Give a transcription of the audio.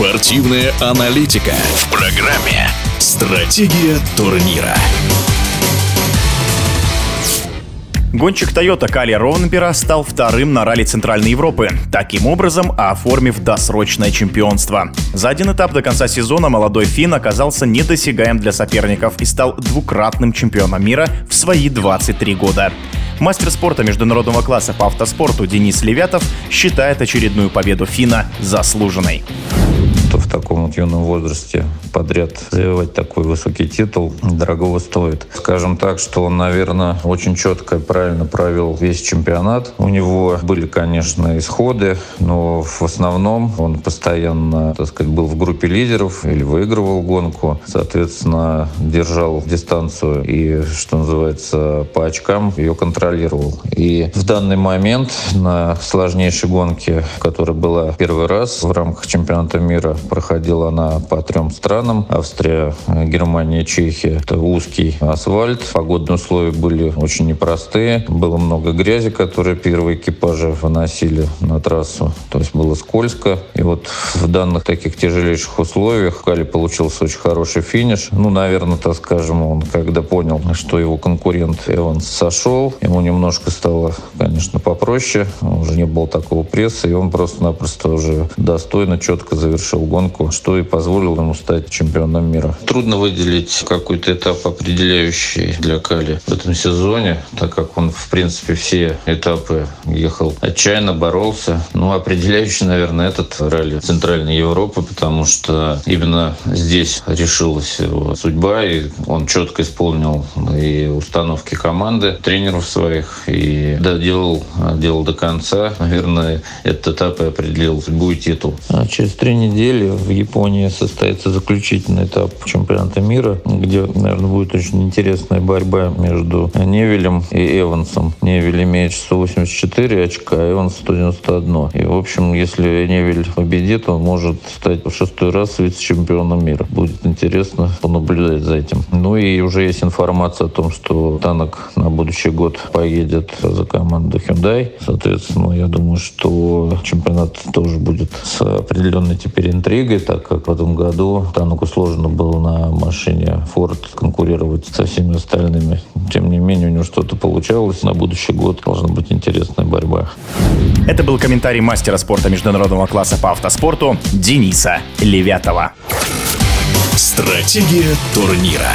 Спортивная аналитика в программе «Стратегия турнира». Гонщик Toyota Кали Ронбера стал вторым на ралли Центральной Европы, таким образом оформив досрочное чемпионство. За один этап до конца сезона молодой фин оказался недосягаем для соперников и стал двукратным чемпионом мира в свои 23 года. Мастер спорта международного класса по автоспорту Денис Левятов считает очередную победу Фина заслуженной юном возрасте подряд завоевать такой высокий титул дорогого стоит. Скажем так, что он, наверное, очень четко и правильно провел весь чемпионат. У него были, конечно, исходы, но в основном он постоянно, так сказать, был в группе лидеров или выигрывал гонку. Соответственно, держал дистанцию и, что называется, по очкам ее контролировал. И в данный момент на сложнейшей гонке, которая была первый раз в рамках чемпионата мира, проходила она по трем странам. Австрия, Германия, Чехия. Это узкий асфальт. Погодные условия были очень непростые. Было много грязи, которые первые экипажи выносили на трассу. То есть было скользко. И вот в данных таких тяжелейших условиях Кали получился очень хороший финиш. Ну, наверное, так скажем, он когда понял, что его конкурент Эванс сошел, ему немножко стало, конечно, попроще. Уже не было такого пресса, и он просто-напросто уже достойно, четко завершил гонку, что и позволило ему стать чемпионом мира. Трудно выделить какой-то этап определяющий для Кали в этом сезоне, так как он, в принципе, все этапы ехал отчаянно, боролся. Ну, определяющий, наверное, этот ралли Центральной Европы, потому что именно здесь решилась его судьба, и он четко исполнил и установки команды, тренеров своих, и доделал делал до конца. Наверное, этот этап и определил судьбу и титул. А через три недели в Японии состоится заключительный этап чемпионата мира, где, наверное, будет очень интересная борьба между Невелем и Эвансом. Невель имеет 184 очка, а Эванс 191. И, в общем, если Невель победит, он может стать в шестой раз вице-чемпионом мира. Будет интересно понаблюдать за этим. Ну и уже есть информация о том, что Танок на будущий год поедет за команду Hyundai. Соответственно, я думаю, что чемпионат тоже будет с определенной теперь интригой, так как в этом году Тануку сложно было на машине Ford конкурировать со всеми остальными. Тем не менее, у него что-то получалось. На будущий год должна быть интересная борьба. Это был комментарий мастера спорта международного класса по автоспорту Дениса Левятова. Стратегия турнира.